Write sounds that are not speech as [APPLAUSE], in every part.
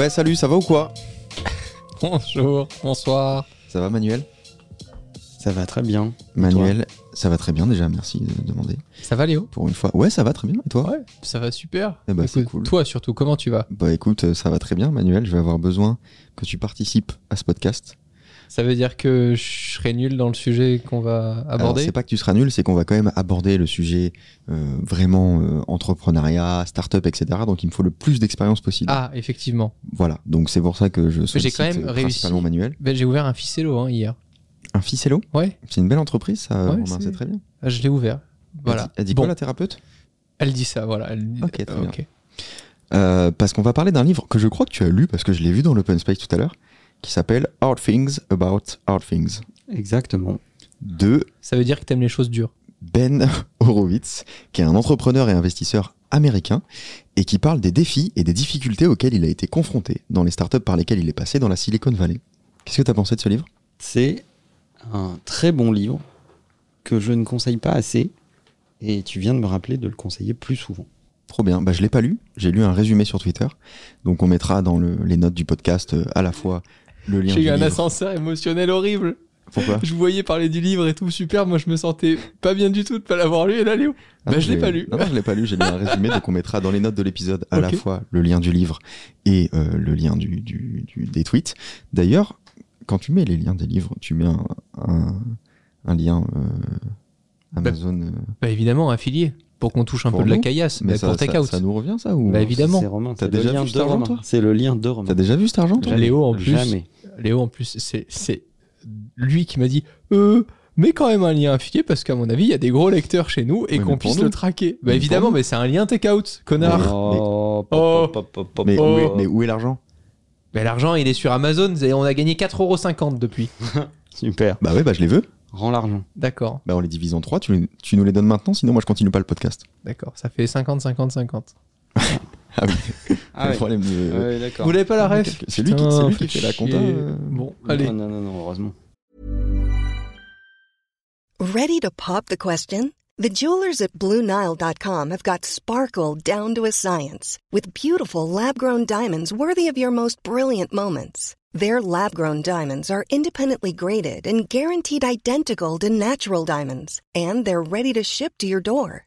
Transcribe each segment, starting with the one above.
Ouais, salut, ça va ou quoi? [LAUGHS] Bonjour, bonsoir. Ça va, Manuel? Ça va très bien. Manuel, ça va très bien déjà, merci de demander. Ça va Léo? Pour une fois. Ouais, ça va très bien. Et toi? Ouais, ça va super. Eh c'est Écoute, cool. Toi surtout, comment tu vas? Bah écoute, ça va très bien, Manuel. Je vais avoir besoin que tu participes à ce podcast. Ça veut dire que je serai nul dans le sujet qu'on va aborder c'est pas que tu seras nul, c'est qu'on va quand même aborder le sujet euh, vraiment euh, entrepreneuriat, start-up, etc. Donc il me faut le plus d'expérience possible. Ah, effectivement. Voilà, donc c'est pour ça que je sollicite quand même réussi. principalement Manuel. Ben, J'ai ouvert un ficello hein, hier. Un ficello Ouais, C'est une belle entreprise, ça, Ouais, c'est- très bien. je l'ai ouvert. Voilà. Elle dit, elle dit Bon, quoi la thérapeute? Elle dit ça, voilà. Elle Ok, très bien. Euh, parce qu'on va parler d'un livre que je crois que tu as lu, parce que je l'ai vu dans l'open space tout à l'heure, qui s'appelle Hard Things About Hard Things, Exactement. de Ça veut dire que t'aimes les choses dures. Ben [LAUGHS] Horowitz, qui est un entrepreneur et investisseur américain, et qui parle des défis et des difficultés auxquels il a été confronté dans les startups par lesquelles il est passé dans la Silicon Valley. Qu'est-ce que tu as pensé de ce livre? C'est un très bon livre que je ne conseille pas assez. Et tu viens de me rappeler de le conseiller plus souvent. Trop bien. Bah, je l'ai pas lu. J'ai lu un résumé sur Twitter. Donc on mettra dans le- les notes du podcast euh, à la fois le lien J'ai eu un livre. ascenseur émotionnel horrible. Pourquoi Je vous voyais parler du livre et tout, super. Moi, je me sentais pas bien du tout de pas l'avoir lu. Et là, Léo Ah, Bah, je l'ai pas lu. Non, non, je l'ai pas lu. J'ai lu un résumé. donc on mettra dans les notes de l'épisode à la fois le lien du livre et euh, le lien du, du- du- des tweets. D'ailleurs, quand tu mets les liens des livres, tu mets un, un, un lien euh, Amazon. euh, Bah, évidemment, affilié. Pour qu'on touche un Pour peu de la caillasse. mais Bah, ça, pour ça, take out. ça nous revient ça ou Bah, évidemment. C'est Romain. T'as C'est le déjà lien vu de cet argent, Romain. toi C'est le lien de Romain. T'as déjà vu cet argent. Léo, en plus. Jamais. Léo, en plus, c'est- c'est lui qui m'a dit euh, mais quand même un lien affilié parce qu'à mon avis, il y a des gros lecteurs chez nous et qu'on puisse nous. le traquer. Bah Mais évidemment, mais c'est un lien take-out, connard. Mais, où est, l'argent? Mais l'argent, il est sur Amazon et on a gagné 4,50€ depuis. [LAUGHS] Super. Bah ouais, bah je les veux. Rends l'argent. D'accord, Bah on les divise en trois. Tu, tu nous les donnes maintenant, sinon moi je continue pas le podcast. d'accord. Ça fait 50, 50, 50. Ah oui. [LAUGHS] Ah le ouais. problème de. Ouais, d'accord. Vous l'avez pas la Ah, ref c'est lui qui- Putain, c'est lui qui faites fait la compta, euh. Bon, allez. Non, non, non, non, heureusement. Ready to pop the question? The jewelers at BlueNile.com have got sparkle down to a science with beautiful lab grown diamonds worthy of your most brilliant moments. Their lab grown diamonds are independently graded and guaranteed identical to natural diamonds, and they're ready to ship to your door.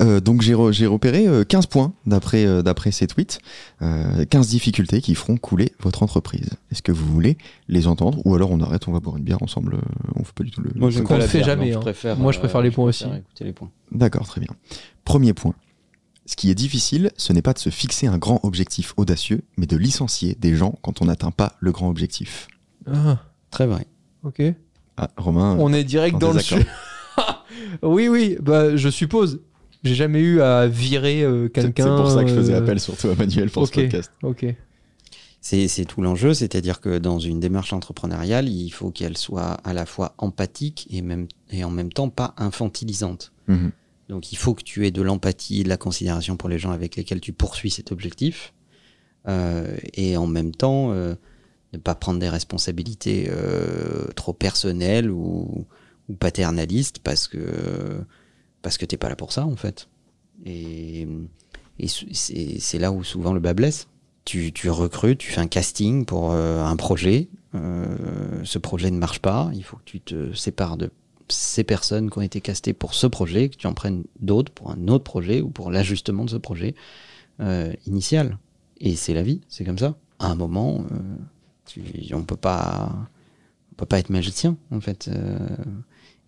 Euh, donc j'ai re- j'ai repéré euh, 15 points d'après euh, d'après ces tweets, euh, 15 difficultés qui feront couler votre entreprise. Est-ce que vous voulez les entendre ou alors on arrête, on va boire une bière ensemble, euh, on fait pas du tout le. Moi, qu'on pas le jamais, je hein. préfère, Moi, je préfère les points préfère aussi. écouter les points. D'accord, très bien. Premier point. Ce qui est difficile, ce n'est pas de se fixer un grand objectif audacieux, mais de licencier des gens quand on n'atteint pas le grand objectif. Ah, Très vrai. ok. Ah, Romain, On est direct en dans le sujet. [LAUGHS] oui, oui, bah je suppose. J'ai jamais eu à virer euh, c'est c'est quelqu'un. pour ça que je faisais euh, appel surtout à Manuel pour ok. ce podcast. Ok. C'est c'est tout l'enjeu, c'est-à-dire que dans une démarche entrepreneuriale, il faut qu'elle soit à la fois empathique et, même, et en même temps pas infantilisante. Mhm. Donc il faut que tu aies de l'empathie, de la considération pour les gens avec lesquels tu poursuis cet objectif. Euh, et en même temps, euh, ne pas prendre des responsabilités euh, trop personnelles ou, ou paternalistes parce que parce que t'es pas là pour ça en fait. Et, c'est là où souvent le bas blesse. Tu, tu recrutes, tu fais un casting pour euh, un projet. euh, ce projet ne marche pas. Il faut que tu te sépares de ces personnes qui ont été castées pour ce projet, que tu en prennes d'autres pour un autre projet ou pour l'ajustement de ce projet euh, initial. Et c'est la vie, c'est comme ça. À un moment, on peut pas, on peut pas être magicien en fait.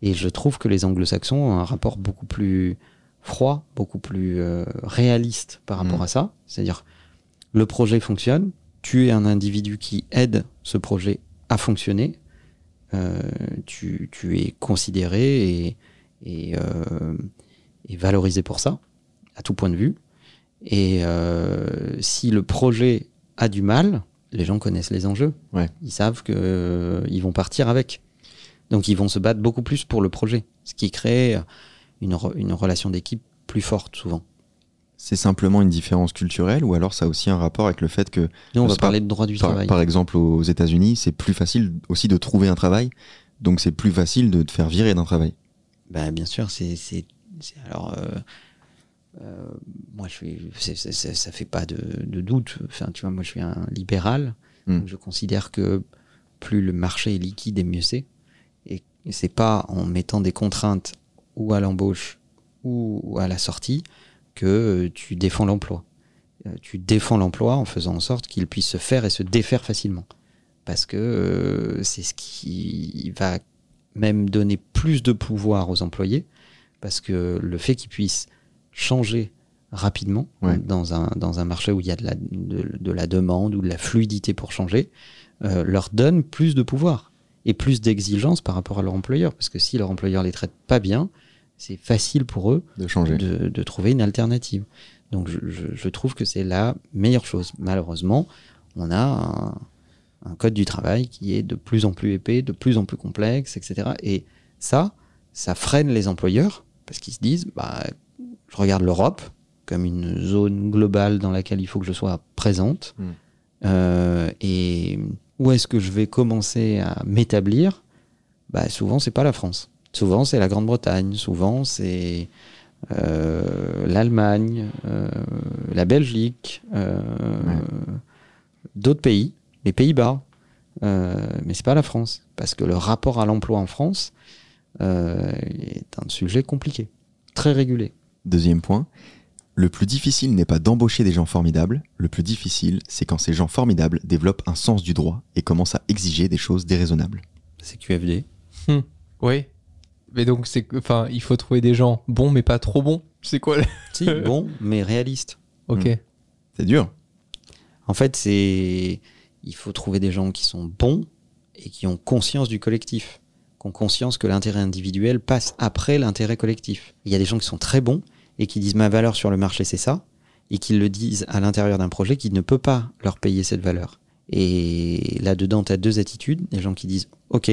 Et je trouve que les Anglo-Saxons ont un rapport beaucoup plus froid, beaucoup plus euh, réaliste par rapport Mm. à ça. C'est-à-dire, le projet fonctionne, tu es un individu qui aide ce projet à fonctionner, euh, tu, tu es considéré et, et, euh, et valorisé pour ça, à tout point de vue. Et si le projet a du mal, les gens connaissent les enjeux. Ouais. Ils savent que euh, ils vont partir avec. Donc ils vont se battre beaucoup plus pour le projet, ce qui crée une, re- une relation d'équipe plus forte souvent. C'est simplement une différence culturelle ou alors ça a aussi un rapport avec le fait que, Nous, on va parler de droit du par, travail. par exemple, aux États-Unis, c'est plus facile aussi de trouver un travail. Donc c'est plus facile de te faire virer d'un travail. Ben, bien sûr, c'est. Alors, euh, euh, moi, je suis. c'est- c'est- c'est- ça fait pas de, de doute. Enfin, tu vois, moi, je suis un libéral. Mm. Donc, je considère que plus le marché est liquide et mieux c'est. Et c'est pas en mettant des contraintes ou à l'embauche ou à la sortie que tu défends l'emploi. Euh, Tu défends l'emploi en faisant en sorte qu'il puisse se faire et se défaire facilement. Parce que euh, c'est ce qui va même donner plus de pouvoir aux employés, parce que le fait qu'ils puissent changer rapidement Ouais. dans, un, dans un marché où il y a de la, de, de la demande ou de la fluidité pour changer, euh, leur donne plus de pouvoir et plus d'exigence par rapport à leur employeur. Parce que si leur employeur les traite pas bien, c'est facile pour eux De changer. de, de trouver une alternative. Donc je, je- je trouve que c'est la meilleure chose. Malheureusement, on a un, un code du travail qui est de plus en plus épais, de plus en plus complexe, etc. Et ça, ça freine les employeurs parce qu'ils se disent, bah, je regarde l'Europe comme une zone globale dans laquelle il faut que je sois présente. Mm. Euh, et où est-ce que je vais commencer à m'établir bah, Souvent, c'est pas la France. Souvent, c'est la Grande-Bretagne. Souvent, c'est euh, l'Allemagne, euh, la Belgique, euh, d'autres pays, les Pays-Bas. Mais c'est pas la France. Parce que le rapport à l'emploi en France est un sujet compliqué, très régulé. Deuxième point. Le plus difficile n'est pas d'embaucher des gens formidables. Le plus difficile, c'est quand ces gens formidables développent un sens du droit et commencent à exiger des choses déraisonnables. C'est QFD. Oui. Mais donc, c'est que- enfin, il faut trouver des gens bons, mais pas trop bons. C'est quoi le- [LAUGHS] Si, bon, mais réaliste. Ok. Mm. C'est dur. En fait, c'est il faut trouver des gens qui sont bons et qui ont conscience du collectif, qui ont conscience que l'intérêt individuel passe après l'intérêt collectif. Il y a des gens qui sont très bons et qui disent ma valeur sur le marché c'est ça et qui le disent à l'intérieur d'un projet qui ne peut pas leur payer cette valeur. Et là-dedans, tu as deux attitudes, des gens qui disent OK,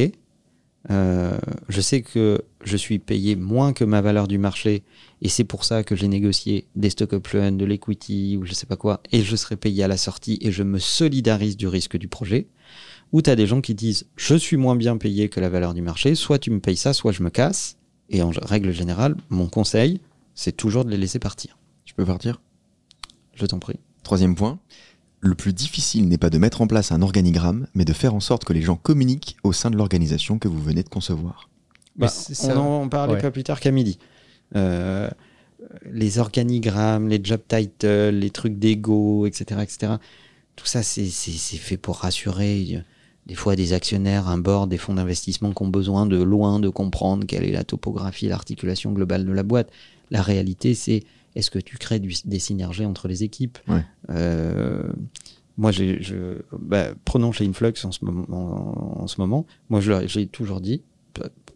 euh, je sais que je suis payé moins que ma valeur du marché et c'est pour ça que j'ai négocié des stock options, de l'equity ou je sais pas quoi et je serai payé à la sortie et je me solidarise du risque du projet. Ou tu as des gens qui disent je suis moins bien payé que la valeur du marché, soit tu me payes ça, soit je me casse. Et en règle générale, mon conseil, c'est toujours de les laisser partir. Tu peux partir? Je t'en prie. Troisième point. Le plus difficile n'est pas de mettre en place un organigramme, mais de faire en sorte que les gens communiquent au sein de l'organisation que vous venez de concevoir. Mais Bah, c'est on ça. en parlait Ouais. pas plus tard qu'à midi. Euh, les organigrammes, les job titles, les trucs d'ego, etc., etc. Tout ça, c'est c'est- c'est fait pour rassurer euh, des fois des actionnaires, un board, des fonds d'investissement qui ont besoin de loin de comprendre quelle est la topographie, l'articulation globale de la boîte. La réalité, c'est est-ce que tu crées du- des synergies entre les équipes? Ouais. Euh, Moi, je, bah, prenons chez Influx en ce moment. En, en ce moment moi, j'ai toujours dit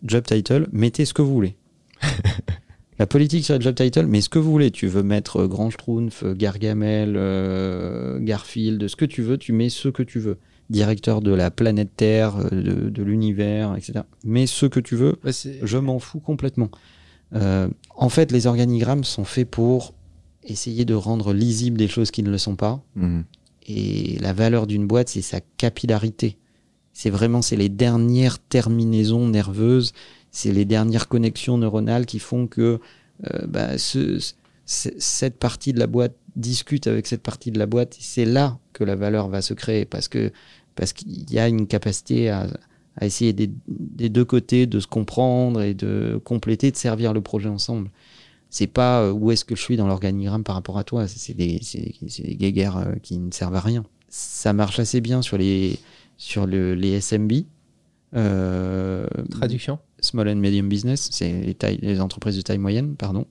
job title, mettez ce que vous voulez. [LAUGHS] La politique sur le job title, mais ce que vous voulez. Tu veux mettre euh, Grand Schtroumpf, euh, Gargamel, euh, Garfield, ce que tu veux, tu mets ce que tu veux. Directeur de la planète Terre, euh, de, de l'univers, etc. Mets ce que tu veux, Bah, c'est- je m'en fous complètement. Euh, en fait, les organigrammes sont faits pour essayer de rendre lisibles des choses qui ne le sont pas. Mhm. Et la valeur d'une boîte, c'est sa capillarité. C'est vraiment, c'est les dernières terminaisons nerveuses, c'est les dernières connexions neuronales qui font que euh, bah, ce- ce- cette partie de la boîte discute avec cette partie de la boîte. C'est là que la valeur va se créer parce que parce qu'il y a une capacité à, à essayer des, des deux côtés de se comprendre et de compléter, de servir le projet ensemble. C'est pas euh, où est-ce que je suis dans l'organigramme par rapport à toi. C'est des, des, guéguerres euh, qui ne servent à rien. Ça marche assez bien sur les, sur le, les SMB. Euh, Traduction Small and Medium Business, c'est les, entreprises de taille moyenne, pardon.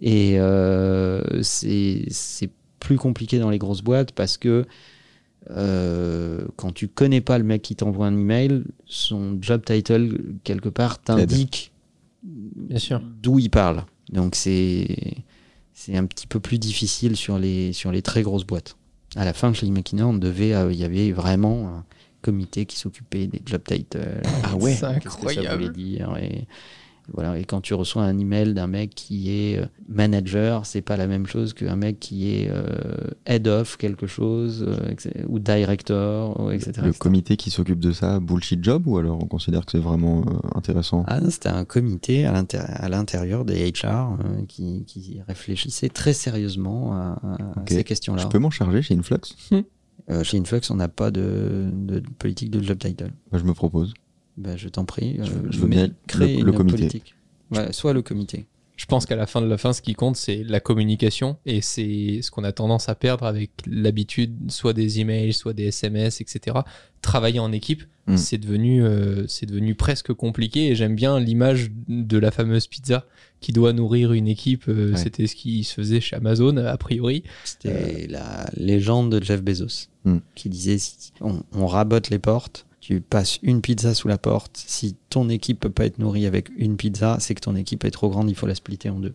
Et euh, c'est plus compliqué dans les grosses boîtes parce que tu connais pas le mec qui t'envoie un email, son job title quelque part t'indique d'où il parle. Donc c'est c'est un petit peu plus difficile sur les sur les très grosses boîtes. À la fin, chez Imakina, on devait, euh, il y avait vraiment un comité qui s'occupait des job titles. Ah ouais. C'est qu'est-ce que ça voulait incroyable. dire et voilà et quand tu reçois un email d'un mec qui est euh, manager c'est pas la même chose qu'un mec qui est euh, head of quelque chose euh, ou director ou etc, Le etc. comité qui s'occupe de ça, bullshit job ou alors on considère que c'est vraiment euh, intéressant? Ah, c'était un comité à l'intér- à l'intérieur des HR qui, qui réfléchissait très sérieusement à, ces questions-là. Je peux m'en charger chez Influx? Chez Influx, on n'a pas de, de politique de job title. Bah, Je me propose. Ben, je t'en prie. Je- euh, je veux mais bien créer le- comité. politique. Ouais, soit le comité. Je pense qu'à la fin de la fin, ce qui compte, c'est la communication. Et c'est ce qu'on a tendance à perdre avec l'habitude, soit des emails, soit des SMS, etc. Travailler en équipe, Mm. c'est devenu, euh, c'est devenu presque compliqué. Et j'aime bien l'image de la fameuse pizza qui doit nourrir une équipe. Euh, Ouais. C'était ce qui se faisait chez Amazon, a priori. C'était la légende de Jeff Bezos Hmm. qui disait si on, on rabote les portes, tu passes une pizza sous la porte. Si ton équipe peut pas être nourrie avec une pizza, c'est que ton équipe est trop grande, il faut la splitter en deux.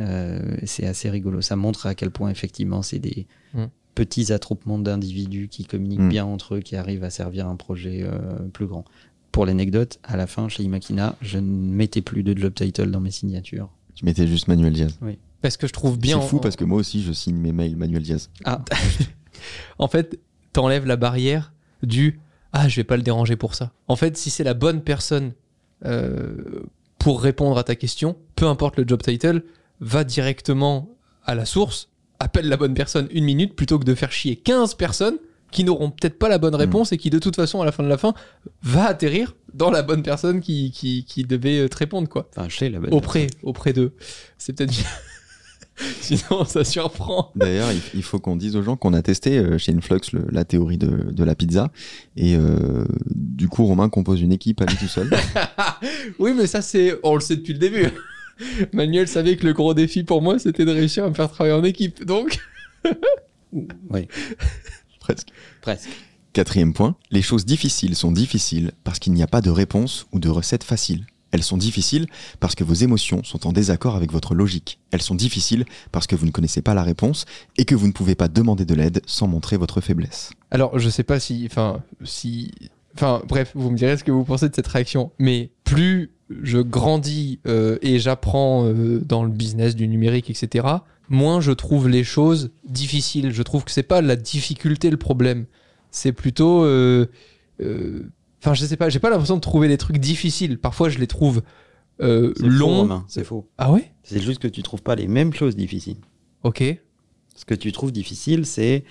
Euh, c'est assez rigolo. Ça montre à quel point effectivement c'est des Hmm. petits attroupements d'individus qui communiquent Hmm. bien entre eux, qui arrivent à servir un projet euh, plus grand. Pour l'anecdote, à la fin, chez Imakina, je ne mettais plus de job title dans mes signatures. Tu mettais juste Manuel Diaz. Parce que je trouve bien. C'est fou en- parce que moi aussi je signe mes mails Manuel Diaz. Ah, [LAUGHS] En fait, t'enlèves la barrière du ah je vais pas le déranger pour ça. En fait, si c'est la bonne personne euh, pour répondre à ta question, peu importe le job title, va directement à la source, appelle la bonne personne une minute plutôt que de faire chier 15 personnes qui n'auront peut-être pas la bonne réponse et qui de toute façon à la fin de la fin va atterrir dans la bonne personne qui, qui, qui devait te répondre quoi. enfin, chez la bonne Auprès, auprès d'eux. C'est peut-être bien. [LAUGHS] Sinon ça surprend. D'ailleurs, il, faut qu'on dise aux gens qu'on a testé euh, chez Influx le- la théorie de, de la pizza. Et euh, du coup, Romain compose une équipe à lui tout seul. [LAUGHS] Oui, mais ça, c'est. On le sait depuis le début. [LAUGHS] Manuel savait que le gros défi pour moi, c'était de réussir à me faire travailler en équipe. Donc. Oui, presque. presque. Quatrième point, les choses difficiles sont difficiles parce qu'il n'y a pas de réponse ou de recette facile. Elles sont difficiles parce que vos émotions sont en désaccord avec votre logique. Elles sont difficiles parce que vous ne connaissez pas la réponse et que vous ne pouvez pas demander de l'aide sans montrer votre faiblesse. Alors, je sais pas si. Enfin, si. Enfin, bref, vous me direz ce que vous pensez de cette réaction. Mais plus je grandis euh, et j'apprends euh, dans le business du numérique, etc., moins je trouve les choses difficiles. Je trouve que c'est pas la difficulté le problème. C'est plutôt. euh, Enfin, je sais pas, j'ai pas l'impression de trouver des trucs difficiles. Parfois, je les trouve euh, longs. C'est faux. ah ouais? C'est juste que tu trouves pas les mêmes choses difficiles. Ok. Ce que tu trouves difficile, c'est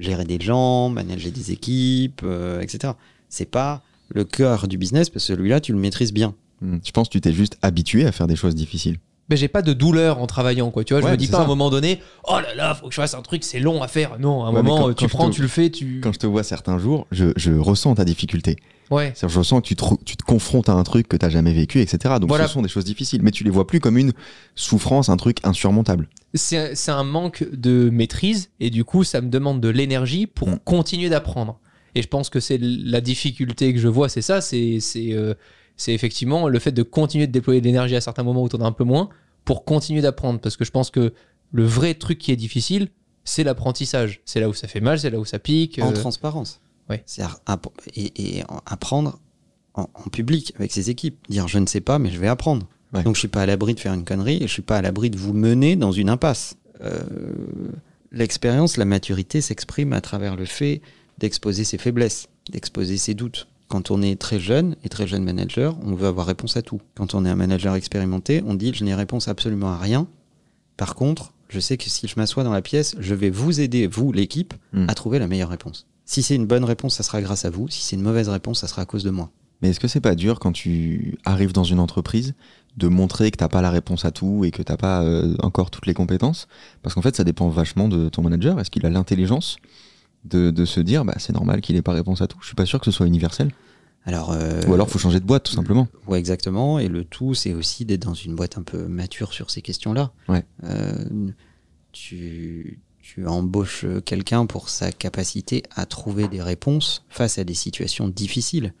gérer des gens, manager des équipes, euh, etc. C'est pas le cœur du business, parce que celui-là, tu le maîtrises bien. Hmm, Je pense que tu t'es juste habitué à faire des choses difficiles. mais j'ai pas de douleur en travaillant quoi tu vois je me dis pas à un moment donné oh là là faut que je fasse un truc c'est long à faire non à un Ouais, moment quand- euh, tu quand je prends te- tu le fais tu Quand je te vois certains jours, je, je ressens ta difficulté. Ouais C'est-à-dire, je ressens que tu te, tu te confrontes à un truc que tu n'as jamais vécu, etc. Donc Voilà. ce sont des choses difficiles, mais tu les vois plus comme une souffrance, un truc insurmontable. c'est c'est un manque de maîtrise et du coup ça me demande de l'énergie pour Mm. continuer d'apprendre et je pense que c'est la difficulté que je vois c'est ça c'est c'est euh, c'est effectivement le fait de continuer de déployer de l'énergie à certains moments où t'en as un peu moins pour continuer d'apprendre parce que je pense que le vrai truc qui est difficile c'est l'apprentissage c'est là où ça fait mal c'est là où ça pique En euh, transparence. Ouais. C'est et, et en- apprendre en, en public avec ses équipes. Dire je ne sais pas, mais je vais apprendre. Ouais. Donc je suis pas à l'abri de faire une connerie et je suis pas à l'abri de vous mener dans une impasse. Euh, L'expérience, la maturité s'exprime à travers le fait d'exposer ses faiblesses, d'exposer ses doutes. Quand on est très jeune et très jeune manager, on veut avoir réponse à tout. Quand on est un manager expérimenté, on dit je n'ai réponse absolument à rien. Par contre, je sais que si je m'assois dans la pièce, je vais vous aider, vous, l'équipe, Mm. à trouver la meilleure réponse. Si c'est une bonne réponse, ça sera grâce à vous. Si c'est une mauvaise réponse, ça sera à cause de moi. Mais est-ce que c'est pas dur quand tu arrives dans une entreprise de montrer que t'as pas la réponse à tout et que t'as pas euh, encore toutes les compétences? Parce qu'en fait, ça dépend vachement de ton manager. Est-ce qu'il a l'intelligence de, de se dire, bah, c'est normal qu'il ait pas réponse à tout? Je suis pas sûr que ce soit universel. Alors, euh, Ou alors, faut changer de boîte, tout simplement. Ouais, exactement. Et le tout, c'est aussi d'être dans une boîte un peu mature sur ces questions-là. Ouais. Euh, tu, tu embauches quelqu'un pour sa capacité à trouver des réponses face à des situations difficiles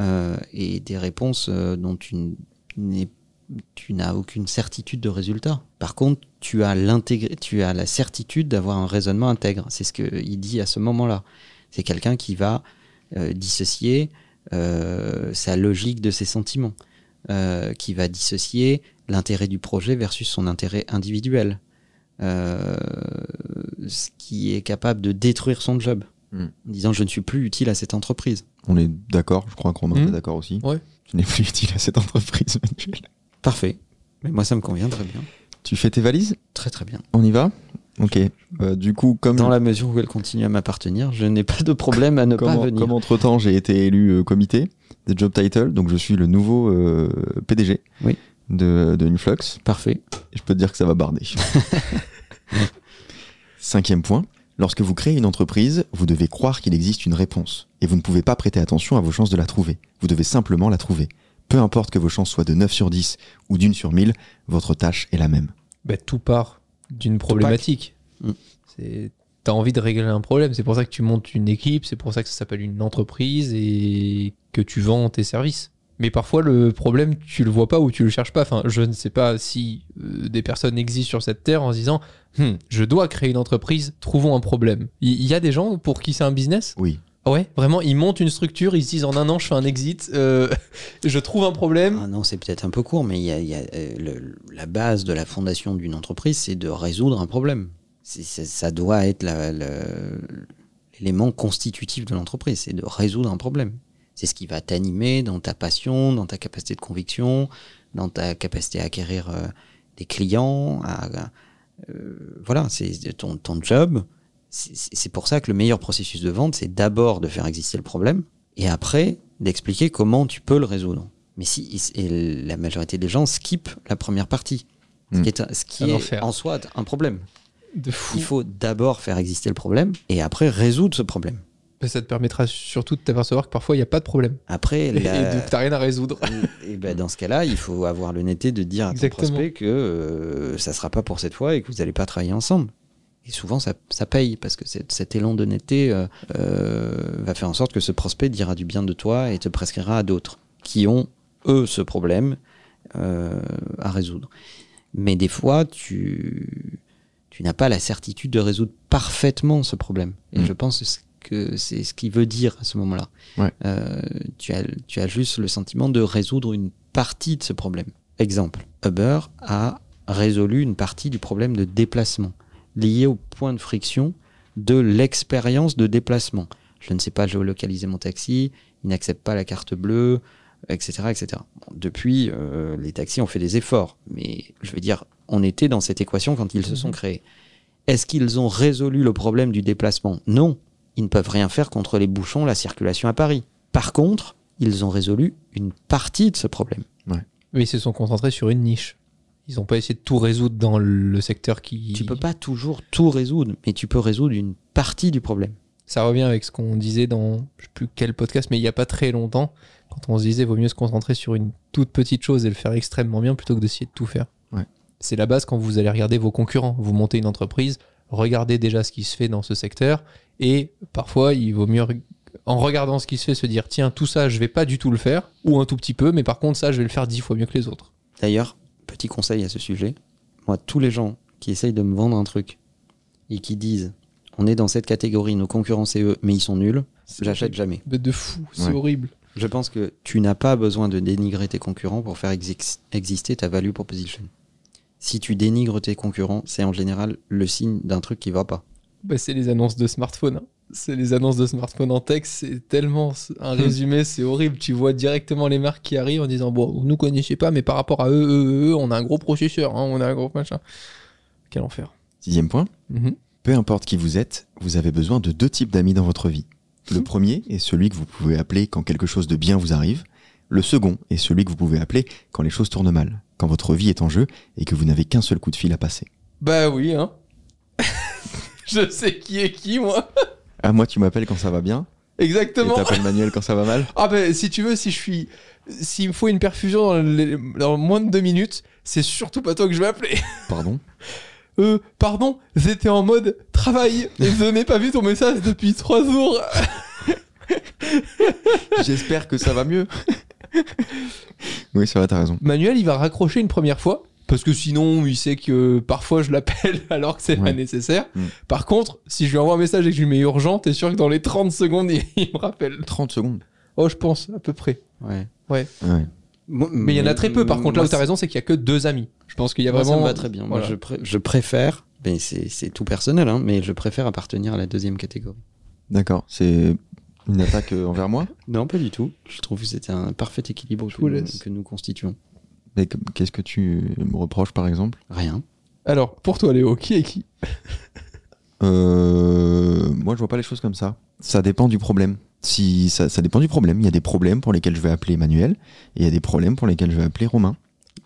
euh, et des réponses euh, dont tu n'as aucune certitude de résultat. Par contre, tu as tu as la certitude d'avoir un raisonnement intègre. C'est ce qu'il dit à ce moment-là. C'est quelqu'un qui va euh, dissocier sa logique de ses sentiments, qui va dissocier l'intérêt du projet versus son intérêt individuel, qui est capable de détruire son job, Hmm. en disant je ne suis plus utile à cette entreprise. On est d'accord, je crois qu'on en Hmm. est d'accord aussi. Ouais. Tu n'es plus utile à cette entreprise, Manuel. Parfait. Mais moi, ça me convient très bien. Tu fais tes valises? Très très bien. On y va? Ok. Euh, du coup, comme, Dans la mesure où elle continue à m'appartenir, je n'ai pas de problème à ne comme, pas en- venir. comme entre-temps j'ai été élu euh, comité des job titles, donc je suis le nouveau euh, PDG Oui. De, de Influx. Parfait. Et je peux te dire que ça va barder. [LAUGHS] Cinquième point. Lorsque vous créez une entreprise, vous devez croire qu'il existe une réponse. Et vous ne pouvez pas prêter attention à vos chances de la trouver. Vous devez simplement la trouver. Peu importe que vos chances soient de 9 sur 10 ou d'une sur 1000, votre tâche est la même. Bah, tout part d'une problématique. Mm. C'est T'as envie de régler un problème, c'est pour ça que tu montes une équipe, c'est pour ça que ça s'appelle une entreprise et que tu vends tes services. Mais parfois le problème tu le vois pas ou tu le cherches pas. Enfin, je ne sais pas si euh, des personnes existent sur cette terre en se disant Hmm, je dois créer une entreprise, trouvons un problème. Il y, a des gens pour qui c'est un business? Oui. Ah Ouais, vraiment, ils montent une structure, ils se disent en un an je fais un exit, euh, [LAUGHS] je trouve un problème. Ah non, c'est peut-être un peu court, mais il y a, y a, euh, le- la base de la fondation d'une entreprise, c'est de résoudre un problème. Ça doit être la- l'élément constitutif de l'entreprise, c'est de résoudre un problème. C'est ce qui va t'animer dans ta passion, dans ta capacité de conviction, dans ta capacité à acquérir euh, des clients. à- euh, voilà, c'est ton, ton job. C'est pour ça que le meilleur processus de vente, c'est d'abord de faire exister le problème et après d'expliquer comment tu peux le résoudre. Mais si et la majorité des gens skippent la première partie, ce Mm. qui est, ce qui en soi un problème. De fou. Il faut d'abord faire exister le problème et après résoudre ce problème. Mais Ça te permettra surtout de t'apercevoir que parfois il n'y a pas de problème. Après, la- et donc t'as rien à résoudre. [LAUGHS] et ben dans ce cas-là, il faut avoir l'honnêteté de dire à ton prospect que euh, ça sera pas pour cette fois et que vous n'allez pas travailler ensemble. Et souvent, ça, ça paye parce que cet, cet élan d'honnêteté euh, euh, va faire en sorte que ce prospect dira du bien de toi et te prescrira à d'autres qui ont, eux, ce problème euh, à résoudre. Mais des fois, tu, tu n'as pas la certitude de résoudre parfaitement ce problème. Et Mm. je pense que c'est ce qu'il veut dire à ce moment-là. Ouais. Euh, tu, as, tu as juste le sentiment de résoudre une partie de ce problème. Exemple, Uber a résolu une partie du problème de déplacement lié au point de friction de l'expérience de déplacement. Je ne sais pas géolocaliser mon taxi, il n'accepte pas la carte bleue, etc. etc. Bon, depuis, euh, les taxis ont fait des efforts, mais je veux dire, on était dans cette équation quand ils se sont Mhm. créés. Est-ce qu'ils ont résolu le problème du déplacement? Non. Ils ne peuvent rien faire contre les bouchons, la circulation à Paris. Par contre, ils ont résolu une partie de ce problème. Mais ils se sont concentrés sur une niche. Ils n'ont pas essayé de tout résoudre dans le secteur qui. Tu peux pas toujours tout résoudre, mais tu peux résoudre une partie du problème. Ça revient avec ce qu'on disait dans je sais plus quel podcast, mais il y a pas très longtemps, quand on se disait vaut mieux se concentrer sur une toute petite chose et le faire extrêmement bien plutôt que d'essayer de tout faire. Ouais. C'est la base quand vous allez regarder vos concurrents. Vous montez une entreprise, regardez déjà ce qui se fait dans ce secteur et parfois il vaut mieux en regardant ce qui se fait se dire tiens tout ça je vais pas du tout le faire ou un tout petit peu mais par contre ça je vais le faire dix fois mieux que les autres. D'ailleurs, petit conseil à ce sujet, moi, tous les gens qui essayent de me vendre un truc et qui disent on est dans cette catégorie, nos concurrents c'est eux, mais ils sont nuls, j'achète jamais. Mais de fou, c'est Ouais. horrible. Je pense que tu n'as pas besoin de dénigrer tes concurrents pour faire exis- exister ta value proposition. Si tu dénigres tes concurrents, c'est en général le signe d'un truc qui va pas. Bah, c'est les annonces de smartphone. hein. C'est les annonces de smartphone en texte, c'est tellement un résumé, c'est horrible. Tu vois directement les marques qui arrivent en disant Bon, vous nous connaissez pas, mais par rapport à eux, eux, eux, eux, on a un gros processeur, hein, on a un gros machin. Quel enfer. Sixième point. Mhm. Peu importe qui vous êtes, vous avez besoin de deux types d'amis dans votre vie. Le premier est celui que vous pouvez appeler quand quelque chose de bien vous arrive. Le second est celui que vous pouvez appeler quand les choses tournent mal, quand votre vie est en jeu et que vous n'avez qu'un seul coup de fil à passer. Bah oui, hein. [LAUGHS] Je sais qui est qui, moi. Ah, moi, tu m'appelles quand ça va bien et Exactement. t'appelles Manuel quand ça va mal Ah ben si tu veux, si je suis... S'il me faut une perfusion dans, les- dans moins de deux minutes, c'est surtout pas toi que je vais appeler. [LAUGHS] Pardon? Euh, pardon, j'étais en mode travail et je n'ai pas vu ton message depuis trois jours. [LAUGHS] J'espère que ça va mieux. Oui, c'est vrai, t'as raison. Manuel, il va raccrocher une première fois. Parce que sinon, il sait que parfois je l'appelle [LAUGHS] alors que c'est Ouais. pas nécessaire. Mm. Par contre, si je lui envoie un message et que je lui mets urgent, t'es sûr que dans les 30 secondes, il, [LAUGHS] il me rappelle. 30 secondes. Oh, je pense, à peu près. Ouais. Ouais. Mais il y en a très peu. Par contre, là Moi, où t'as raison, c'est qu'il y a que deux amis. Je pense qu'il y a Moi, vraiment. ça me va très bien. Voilà. Moi, je, pré- je préfère, mais c'est c'est tout personnel, hein, mais je préfère appartenir à la deuxième catégorie. D'accord. C'est une attaque euh, envers moi? Non, pas du tout. Je trouve que c'était un parfait équilibre que nous, que nous constituons. Mais que- qu'est-ce que tu me reproches, par exemple? Rien. Alors, pour toi, Léo, qui est qui? Euh, moi, je vois pas les choses comme ça. Ça dépend du problème. Si ça, ça dépend du problème. Il y a des problèmes pour lesquels je vais appeler Emmanuel et il y a des problèmes pour lesquels je vais appeler Romain.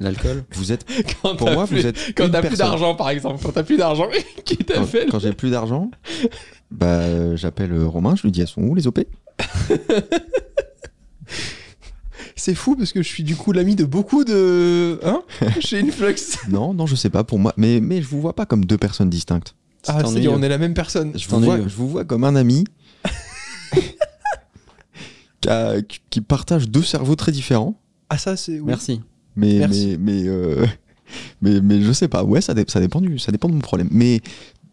L'alcool Vous êtes, [LAUGHS] Quand pour t'as moi, plus- vous êtes Quand t'as plus d'argent, par exemple. Quand t'as plus d'argent, [LAUGHS] qui Quand, t'appelle quand j'ai plus d'argent, [LAUGHS] bah, euh, j'appelle euh, Romain. Je lui dis elles sont où les OP C'est fou parce que je suis du coup l'ami de beaucoup de. Hein? Chez Influx. Non, non, je sais pas pour moi. Mais, mais je vous vois pas comme deux personnes distinctes. Ah, C'est dire, on est la même personne. Je vous, vois, je vous vois comme un ami qui, a- qui- qui partage deux cerveaux très différents. Ah, ça, c'est. oui. Merci. Mais, Merci. mais, mais, euh, [LAUGHS] mais, mais je sais pas. Ouais, ça, dé- ça, dépend du, ça dépend de mon problème. Mais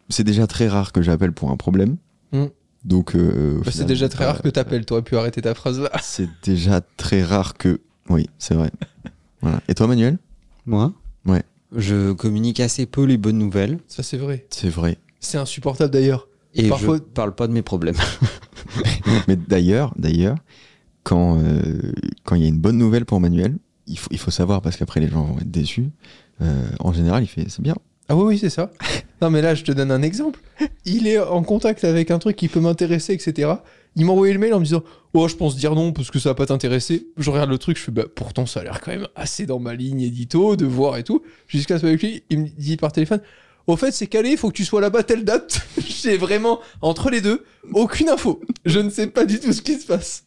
c'est déjà très rare que j'appelle pour un problème. Hmm. Donc. euh, Bah, c'est déjà très rare que t'appelles. T'aurais pu arrêter ta phrase là. [LAUGHS] C'est déjà très rare que. Oui, c'est vrai. [LAUGHS] voilà. Et toi, Manuel? Moi? Ouais. Je communique assez peu les bonnes nouvelles Ça, c'est vrai. C'est vrai. C'est insupportable d'ailleurs. et Parfois- je parle pas de mes problèmes. Mais d'ailleurs, d'ailleurs, quand euh, quand il y a une bonne nouvelle pour Manuel, il faut il faut savoir parce qu'après les gens vont être déçus. euh, en général, il fait c'est bien. Ah oui, oui, c'est ça. [LAUGHS] non, mais là, je te donne un exemple. Il est en contact avec un truc qui peut m'intéresser, etc. Il m'a envoyé le mail en me disant Oh, je pense dire non parce que ça va pas t'intéresser. Je regarde le truc, je fais Bah, pourtant, ça a l'air quand même assez dans ma ligne édito, de voir et tout. Jusqu'à ce avec lui, il me dit par téléphone Au fait, c'est calé, il faut que tu sois là-bas telle date. [LAUGHS] J'ai vraiment, entre les deux, aucune info. Je ne sais pas du tout ce qui se passe.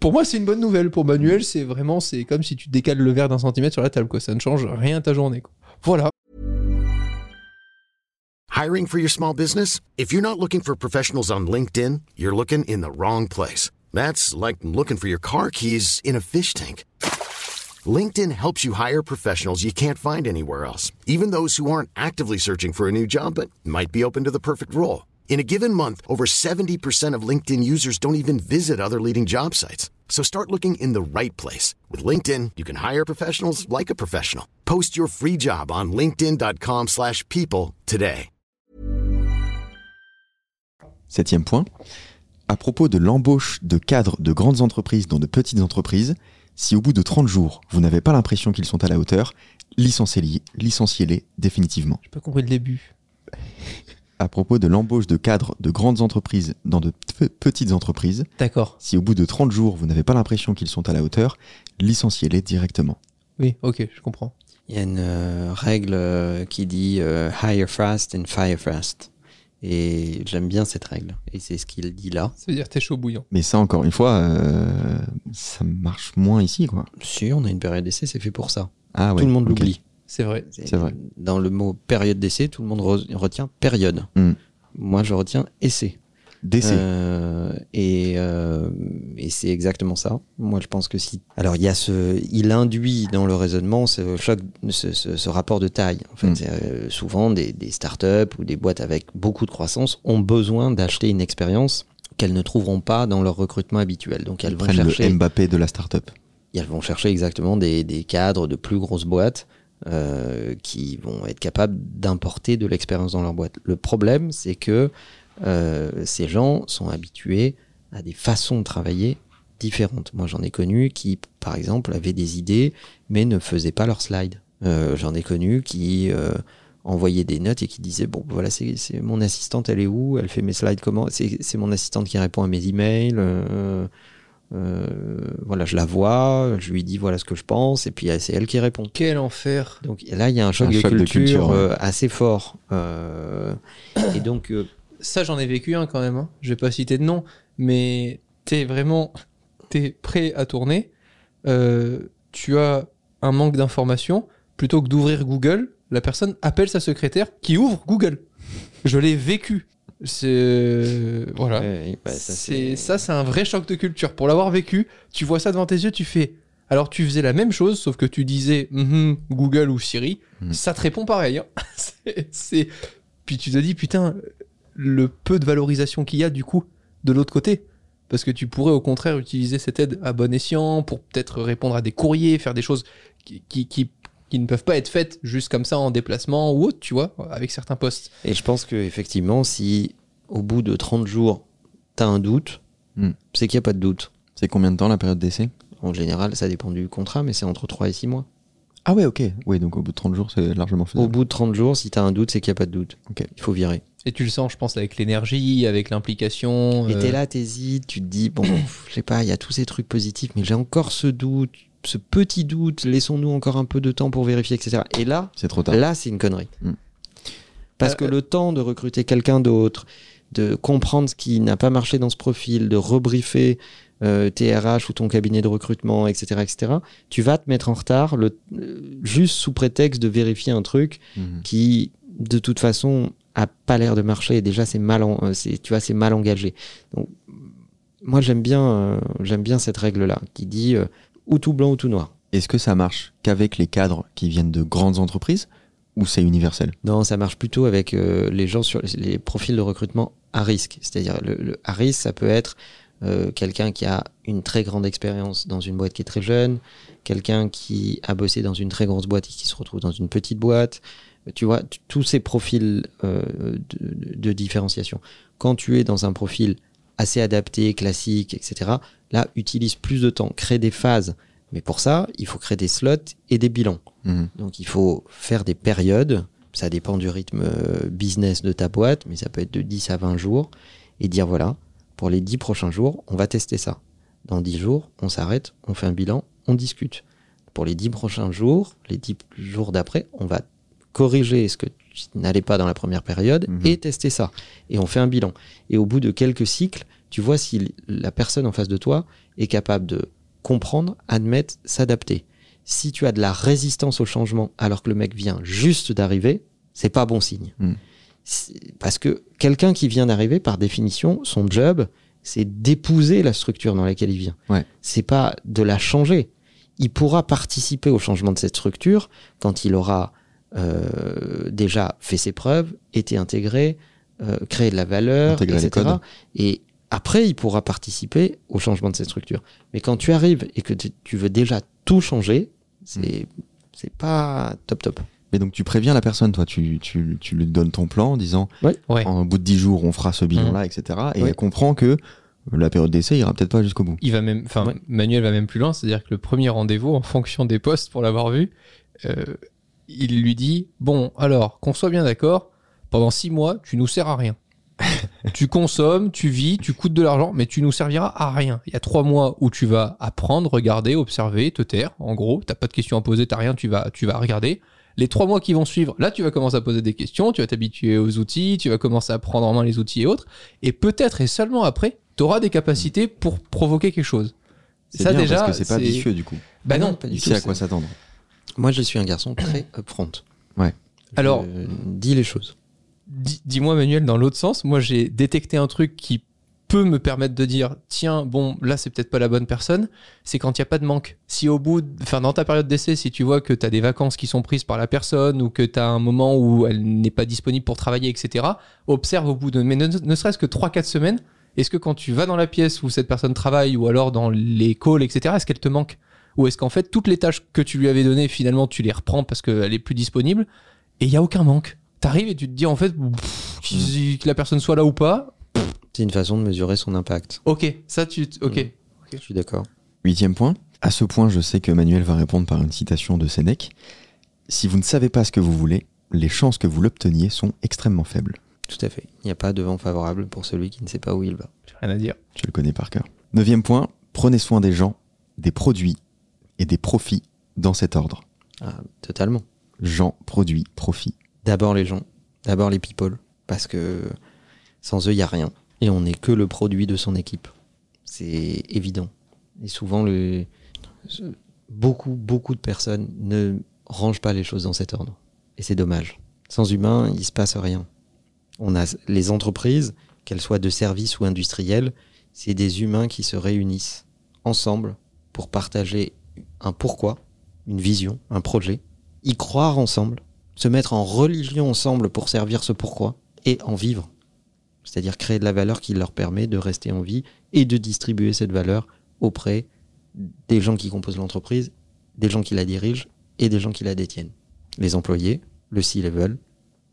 Pour moi, c'est une bonne nouvelle. Pour Manuel, c'est vraiment, c'est comme si tu décales le verre d'un centimètre sur la table, quoi. Ça ne change rien à ta journée. Voilà. Hiring for your small business? If you're not looking for professionals on LinkedIn, you're looking in the wrong place. That's like looking for your car keys in a fish tank. LinkedIn helps you hire professionals you can't find anywhere else, even those who aren't actively searching for a new job but might be open to the perfect role. In a given month, over 70% of LinkedIn users don't even visit other leading job sites. So start looking in the right place. With LinkedIn, you can hire professionals like a professional. Post your free job on linkedin.com/people slash people today. Septième point. À propos de l'embauche de cadres de grandes entreprises dans de petites entreprises, si au bout de 30 jours, vous n'avez pas l'impression qu'ils sont à la hauteur, licenciez-les licenciez-les définitivement. J'ai pas compris le début. À propos de l'embauche de cadres de grandes entreprises dans de pe- petites entreprises, D'accord. si au bout de 30 jours, vous n'avez pas l'impression qu'ils sont à la hauteur, licenciez-les directement. Oui, ok, je comprends. Il y a une euh, règle euh, qui dit euh, hire fast and fire fast. Et j'aime bien cette règle. Et c'est ce qu'il dit là. Ça veut dire t'es chaud bouillant. Mais ça, encore une fois, euh, ça marche moins ici, quoi. Si on a une période d'essai, c'est fait pour ça. Ah ouais, tout le monde l'oublie. C'est vrai. C'est vrai. Dans le mot période d'essai, tout le monde re- retient période. Hmm. Moi, je retiens essai. Décès. Euh, et euh, et c'est exactement ça. Moi, je pense que si. Alors, il y a ce. Il induit dans le raisonnement ce choc, ce, ce- ce rapport de taille. En fait, Mm. C'est, euh, souvent, des, des startups ou des boîtes avec beaucoup de croissance ont besoin d'acheter une expérience qu'elles ne trouveront pas dans leur recrutement habituel. Donc, elles Ils vont chercher le Mbappé de la start-up. elles vont chercher exactement des, des cadres de plus grosses boîtes euh, qui vont être capables d'importer de l'expérience dans leur boîte. Le problème, c'est que euh, ces gens sont habitués à des façons de travailler différentes. Moi, j'en ai connu qui, par exemple, avaient des idées, mais ne faisaient pas leurs slides. Euh, j'en ai connu qui envoyaient des notes et qui disaient bon, voilà, c'est mon assistante, elle est où? Elle fait mes slides comment? C'est mon assistante qui répond à mes emails. Euh, voilà, je la vois, je lui dis voilà ce que je pense, et puis euh, c'est elle qui répond. Quel enfer. Donc là, il y a un choc, Un de, choc de culture, ouais. euh, assez fort. Euh, et donc, euh, Ça, j'en ai vécu un quand même. hein. Je vais pas citer de nom, mais t'es vraiment, t'es prêt à tourner. Euh, tu as un manque d'informations. Plutôt que d'ouvrir Google, la personne appelle sa secrétaire qui ouvre Google. Je l'ai vécu. C'est voilà. Ouais, bah, ça, c'est ça, c'est un vrai choc de culture. Pour l'avoir vécu, tu vois ça devant tes yeux, tu fais. Alors tu faisais la même chose, sauf que tu disais Mhm, Google ou Siri, Mhm. ça te répond pareil. hein. [LAUGHS] C'est- c'est puis tu te dis putain le peu de valorisation qu'il y a du coup de l'autre côté. Parce que tu pourrais au contraire utiliser cette aide à bon escient pour peut-être répondre à des courriers, faire des choses qui, qui, qui, qui ne peuvent pas être faites juste comme ça en déplacement ou autre, tu vois, avec certains postes. Et je pense que effectivement, si au bout de 30 jours, tu as un doute, Hmm. c'est qu'il n'y a pas de doute. C'est combien de temps la période d'essai? En général, ça dépend du contrat, mais c'est entre 3 et 6 mois. Ah ouais, ok. Oui, donc au bout de 30 jours, c'est largement Au faisable. bout de 30 jours, si tu as un doute, c'est qu'il n'y a pas de doute. Ok. Il faut virer. Et tu le sens, je pense, avec l'énergie, avec l'implication. Et euh, t'es là, t'hésites, tu te dis, bon, [CLEARS THROAT] je sais pas, il y a tous ces trucs positifs, mais j'ai encore ce doute, ce petit doute, laissons-nous encore un peu de temps pour vérifier, etc. Et là, C'est trop tard. là, c'est une connerie. Mm. Parce Euh, que le temps de recruter quelqu'un d'autre, de comprendre ce qui n'a pas marché dans ce profil, de rebriefer euh, tes RH ou ton cabinet de recrutement, etc., etc., tu vas te mettre en retard le, euh, juste sous prétexte de vérifier un truc Mhm. qui de toute façon a pas l'air de marcher et déjà c'est mal en- euh, c'est tu vois c'est mal engagé donc moi j'aime bien euh, j'aime bien cette règle là qui dit euh, ou tout blanc ou tout noir. Est-ce que ça marche qu'avec les cadres qui viennent de grandes entreprises ou c'est universel? Non ça marche plutôt avec euh, les gens sur les, profils de recrutement à risque. C'est-à-dire le, le à risque ça peut être euh, quelqu'un qui a une très grande expérience dans une boîte qui est très jeune quelqu'un qui a bossé dans une très grosse boîte et qui se retrouve dans une petite boîte. Tu vois, tous ces profils euh, de, de- de différenciation. Quand tu es dans un profil assez adapté, classique, etc., là, utilise plus de temps, crée des phases. Mais pour ça, il faut créer des slots et des bilans. Mhm. Donc, il faut faire des périodes. Ça dépend du rythme euh, business de ta boîte, mais ça peut être de 10 à 20 jours. Et dire, voilà, pour les 10 prochains jours, on va tester ça. Dans 10 jours, on s'arrête, on fait un bilan, on discute. Pour les 10 prochains jours, les 10 jours d'après, on va corriger ce que n'allais pas dans la première période Mhm. et tester ça. Et on fait un bilan. Et au bout de quelques cycles, tu vois si la personne en face de toi est capable de comprendre, admettre, s'adapter. Si tu as de la résistance au changement alors que le mec vient juste d'arriver, c'est pas bon signe. Mhm. Parce que quelqu'un qui vient d'arriver, par définition, son job, c'est d'épouser la structure dans laquelle il vient. Ouais. C'est pas de la changer. Il pourra participer au changement de cette structure quand il aura euh, déjà fait ses preuves, été intégré, euh, créé de la valeur, etc. Et après, il pourra participer au changement de cette structure. Mais quand tu arrives et que tu veux déjà tout changer, c'est c'est pas top top. Mais donc tu préviens la personne, toi, tu, tu, tu lui donnes ton plan en disant Ouais. en bout de 10 jours on fera ce bilan-là, etc. Et Ouais. elle comprend que la période d'essai ira peut-être pas jusqu'au bout. Il va même, enfin, Ouais. Manuel va même plus loin, c'est-à-dire que le premier rendez-vous, en fonction des postes, pour l'avoir vu, euh, il lui dit bon, alors qu'on soit bien d'accord, pendant six mois, tu nous sers à rien. [LAUGHS] tu consommes, tu vis, tu coûtes de l'argent, mais tu nous serviras à rien. Il y a trois mois où tu vas apprendre, regarder, observer, te taire. En gros, t'as pas de questions à poser, t'as rien, tu vas, tu vas regarder. Les trois mois qui vont suivre, là, tu vas commencer à poser des questions, tu vas t'habituer aux outils, tu vas commencer à prendre en main les outils et autres. Et peut-être et seulement après, tu auras des capacités pour provoquer quelque chose. C'est Ça bien déjà, parce que c'est pas vicieux du coup. Bah Ah non. non, pas du Il tout, sait à quoi s'attendre. Moi, je suis un garçon très [COUGHS] upfront. Ouais. Alors- Je dis les choses. Dis- Dis-moi, Manuel, dans l'autre sens, moi j'ai détecté un truc qui peut me permettre de dire tiens, bon, là c'est peut-être pas la bonne personne, c'est quand il n'y a pas de manque. Si au bout, de- enfin dans ta période d'essai, si tu vois que tu as des vacances qui sont prises par la personne ou que tu as un moment où elle n'est pas disponible pour travailler, etc., observe au bout de, mais ne, ne serait-ce que 3-4 semaines, est-ce que quand tu vas dans la pièce où cette personne travaille ou alors dans les calls, etc., est-ce qu'elle te manque Ou est-ce qu'en fait toutes les tâches que tu lui avais données, finalement tu les reprends parce qu'elle est plus disponible et il n'y a aucun manque T'arrives et tu te dis en fait, pff, qu'il- que la personne soit là ou pas, C'est une façon de mesurer son impact. ok, ça tu, ok. Mm. Je suis d'accord. Huitième point. À ce point, je sais que Manuel va répondre par une citation de Sénèque. Si vous ne savez pas ce que vous voulez, les chances que vous l'obteniez sont extrêmement faibles. Tout à fait. Il n'y a pas de vent favorable pour celui qui ne sait pas où il va. J'ai rien à dire. Tu le connais par cœur. Neuvième point. Prenez soin des gens, des produits et des profits dans cet ordre. Ah, totalement. Gens, produits, profits. D'abord les gens, d'abord les people, parce que sans eux, il n'y a rien. Et on n'est que le produit de son équipe. C'est évident. Et souvent, le... beaucoup, beaucoup de personnes ne rangent pas les choses dans cet ordre. Et c'est dommage. Sans humain, il se passe rien. On a les entreprises, qu'elles soient de services ou industrielles, c'est des humains qui se réunissent ensemble pour partager un pourquoi, une vision, un projet, y croire ensemble, se mettre en religion ensemble pour servir ce pourquoi et en vivre. C'est-à-dire créer de la valeur qui leur permet de rester en vie et de distribuer cette valeur auprès des gens qui composent l'entreprise, des gens qui la dirigent et des gens qui la détiennent. Les employés, le C-level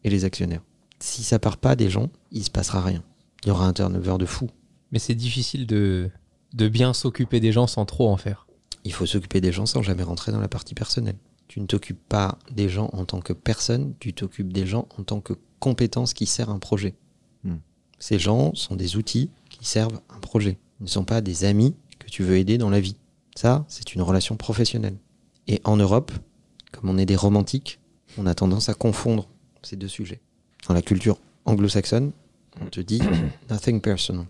et les actionnaires. Si ça part pas des gens, il se passera rien. Il y aura un turnover de fou. Mais c'est difficile de, de bien s'occuper des gens sans trop en faire. Il faut s'occuper des gens sans jamais rentrer dans la partie personnelle. Tu ne t'occupes pas des gens en tant que personne, tu t'occupes des gens en tant que compétence qui sert un projet. Hmm. Ces gens sont des outils qui servent un projet. Ils ne sont pas des amis que tu veux aider dans la vie. Ça, c'est une relation professionnelle. Et en Europe, comme on est des romantiques, on a tendance à confondre ces deux sujets. Dans la culture anglo-saxonne, on te dit [COUGHS] nothing personal.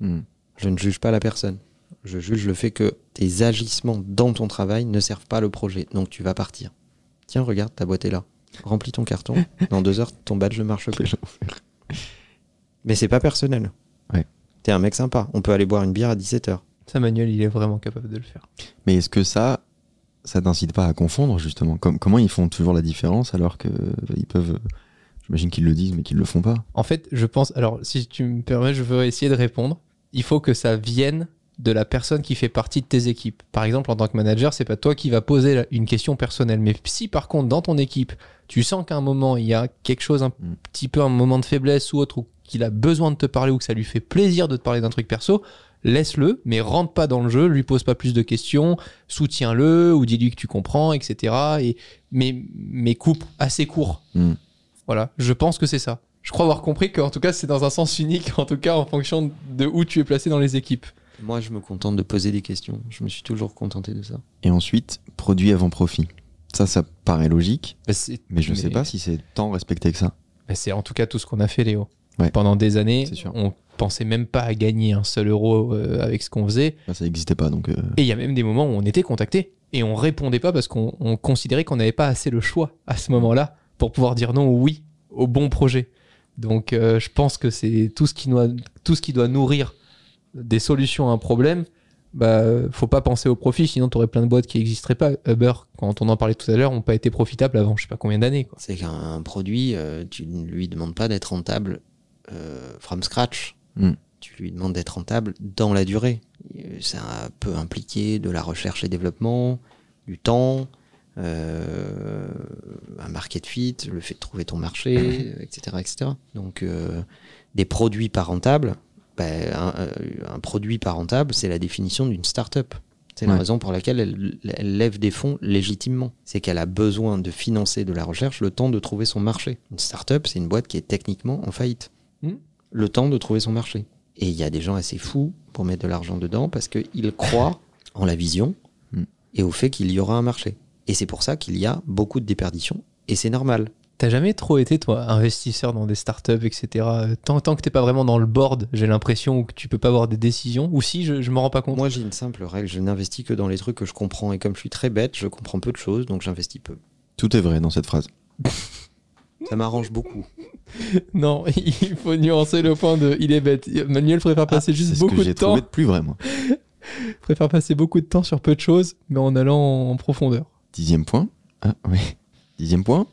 Hmm. Je ne juge pas la personne. Je juge le fait que tes agissements dans ton travail ne servent pas le projet. Donc tu vas partir. Tiens, regarde, ta boîte est là. Remplis ton carton. Dans deux heures, ton badge ne marche plus. Mais c'est pas personnel. Ouais. T'es un mec sympa. On peut aller boire une bière à 17h. Ça, Manuel, il est vraiment capable de le faire. Mais est-ce que ça, ça t'incite pas à confondre justement? Com- Comment ils font toujours la différence alors que euh, ils peuvent. J'imagine qu'ils le disent, mais qu'ils le font pas? En fait, je pense. Alors, si tu me permets, je veux essayer de répondre. Il faut que ça vienne de la personne qui fait partie de tes équipes. Par exemple, en tant que manager, c'est pas toi qui va poser une question personnelle. Mais si par contre, dans ton équipe, tu sens qu'à un moment, il y a quelque chose, un Mm. petit peu un moment de faiblesse ou autre, ou qu'il a besoin de te parler ou que ça lui fait plaisir de te parler d'un truc perso, laisse-le, mais rentre pas dans le jeu, lui pose pas plus de questions, soutiens-le ou dis-lui que tu comprends, etc. Et, mais, mais coupe assez court. Mm. Voilà, je pense que c'est ça. Je crois avoir compris qu'en tout cas, c'est dans un sens unique, en tout cas en fonction de où tu es placé dans les équipes. Moi, je me contente de poser des questions. Je me suis toujours contenté de ça. Et ensuite, produit avant profit. Ça, ça paraît logique, Bah, mais je sais pas si c'est tant respecté que ça. bah, c'est en tout cas tout ce qu'on a fait, Léo. Ouais. Pendant des années, on pensait même pas à gagner un seul euro euh, avec ce qu'on faisait. Là, ça n'existait pas, donc. euh, Et il y a même des moments où on était contacté et on répondait pas parce qu'on on considérait qu'on n'avait pas assez le choix à ce moment-là pour pouvoir dire non ou oui au bon projet. Donc euh, je pense que c'est tout ce qui doit tout ce qui doit nourrir des solutions à un problème. Bah, faut pas penser au profit, sinon tu aurais plein de boîtes qui n'existeraient pas. Uber, quand on en parlait tout à l'heure, n'ont pas été profitables avant je sais pas combien d'années. C'est qu'un produit, euh, tu ne lui demandes pas d'être rentable euh, from scratch. Mm. Tu lui demandes d'être rentable dans la durée. Ça peut impliquer de la recherche et développement, du temps, euh, un market fit, le fait de trouver ton marché, [COUGHS] etc. etc. Donc, euh, des produits pas rentables, ben, un, euh, un produit pas rentable, c'est la définition d'une start-up. C'est la raison pour laquelle elle, elle lève des fonds légitimement. C'est qu'elle a besoin de financer de la recherche le temps de trouver son marché. Une start-up, c'est une boîte qui est techniquement en faillite. Hmm. Le temps de trouver son marché. Et il y a des gens assez fous pour mettre de l'argent dedans parce qu'ils croient en la vision Hmm. et au fait qu'il y aura un marché. Et c'est pour ça qu'il y a beaucoup de déperditions. Et c'est normal. T'as jamais trop été, toi, investisseur dans des startups, etc. Tant, tant que t'es pas vraiment dans le board, j'ai l'impression, que tu peux pas avoir des décisions. Ou si, je, je m'en rends pas compte. Moi, j'ai une simple règle. Je n'investis que dans les trucs que je comprends. Et comme je suis très bête, je comprends peu de choses, donc j'investis peu. Tout est vrai dans cette phrase. Ça m'arrange beaucoup. [LAUGHS] Non, il faut nuancer le point de il est bête. Manuel préfère passer Ah, juste c'est ce beaucoup que de j'ai temps. trouvé de plus vrai, moi. [LAUGHS] préfère passer beaucoup de temps sur peu de choses, mais en allant en profondeur. Dixième point. Ah, oui. Dixième point.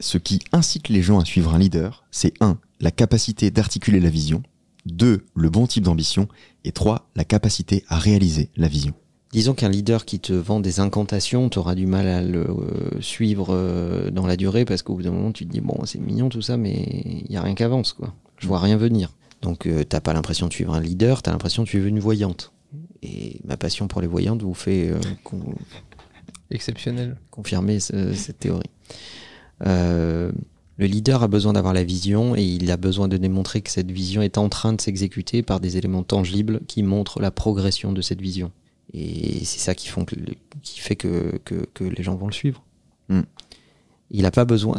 Ce qui incite les gens à suivre un leader, c'est 1. La capacité d'articuler la vision. 2. Le bon type d'ambition. Et 3. La capacité à réaliser la vision. Disons qu'un leader qui te vend des incantations, tu auras du mal à le euh, suivre euh, dans la durée parce qu'au bout d'un moment, tu te dis, bon, c'est mignon tout ça, mais il n'y a rien qui avance, quoi. Je vois rien venir. Donc, euh, t'as pas l'impression de suivre un leader, t'as l'impression de suivre une voyante. Et ma passion pour les voyantes vous fait euh, con- Exceptionnel. confirmer ce- cette théorie. Euh, le leader a besoin d'avoir la vision et il a besoin de démontrer que cette vision est en train de s'exécuter par des éléments tangibles qui montrent la progression de cette vision. Et c'est ça qui, font que, qui fait que, que, que les gens vont le suivre. Mm. Il n'a pas besoin,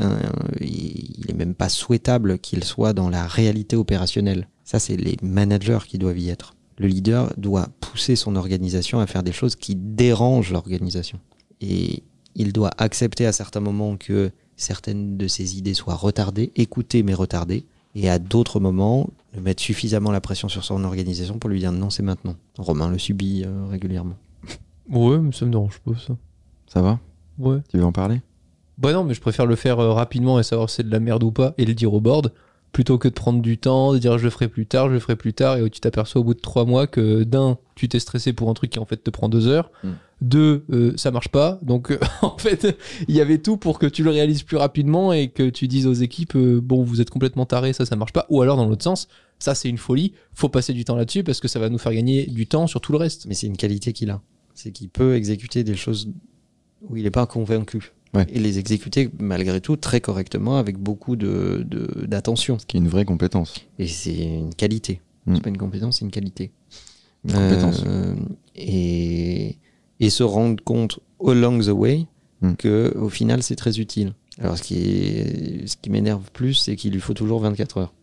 il est même pas souhaitable qu'il soit dans la réalité opérationnelle. Ça, c'est les managers qui doivent y être. Le leader doit pousser son organisation à faire des choses qui dérangent l'organisation. Et il doit accepter à certains moments que certaines de ses idées soient retardées, écoutées mais retardées, et à d'autres moments, de mettre suffisamment la pression sur son organisation pour lui dire non, c'est maintenant. Romain le subit euh, régulièrement. Ouais, mais ça me dérange pas, ça. Ça va? Ouais. Tu veux en parler? Bah non, mais je préfère le faire euh, rapidement et savoir si c'est de la merde ou pas et le dire au board plutôt que de prendre du temps, de dire je le ferai plus tard, je le ferai plus tard et tu t'aperçois au bout de trois mois que d'un, tu t'es stressé pour un truc qui en fait te prend deux heures, Mm. deux, euh, ça marche pas. Donc euh, [LAUGHS] en fait, il y avait tout pour que tu le réalises plus rapidement et que tu dises aux équipes euh, bon, vous êtes complètement tarés, ça ça marche pas. Ou alors dans l'autre sens, ça c'est une folie, faut passer du temps là-dessus parce que ça va nous faire gagner du temps sur tout le reste. Mais c'est une qualité qu'il a. C'est qu'il peut exécuter des choses où il n'est pas convaincu. Ouais. Et les exécuter malgré tout très correctement avec beaucoup de- de- d'attention. Ce qui est une vraie compétence. Et c'est une qualité. Mm. C'est pas une compétence, c'est une qualité. Une compétence. Euh, et, et se rendre compte along the way Mm. que au final c'est très utile. Alors ce qui, est, ce qui m'énerve plus, c'est qu'il lui faut toujours 24 heures.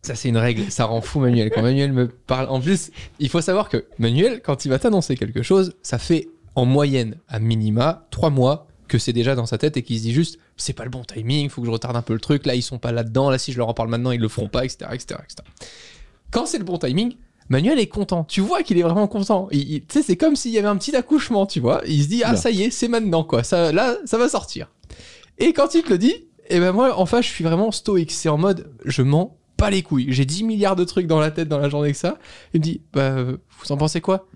Ça, c'est une règle. Ça rend fou Manuel. Quand Manuel me parle. En plus, il faut savoir que Manuel, quand il va t'annoncer quelque chose, ça fait en moyenne, à minima, trois mois que c'est déjà dans sa tête et qu'il se dit juste c'est pas le bon timing, faut que je retarde un peu le truc. Là, ils sont pas là-dedans. Là, si je leur en parle maintenant, ils le feront pas, etc. etc., etc. Quand c'est le bon timing, Manuel est content. Tu vois qu'il est vraiment content. Tu sais, c'est comme s'il y avait un petit accouchement, tu vois. Il se dit ah, Là. ça y est, c'est maintenant, quoi. Ça, là, ça va sortir. Et quand il te le dit, et ben moi, en face, je suis vraiment stoïque. C'est en mode, je m'en pas les couilles. J'ai 10 milliards de trucs dans la tête dans la journée que ça. Il me dit, bah, vous en pensez quoi?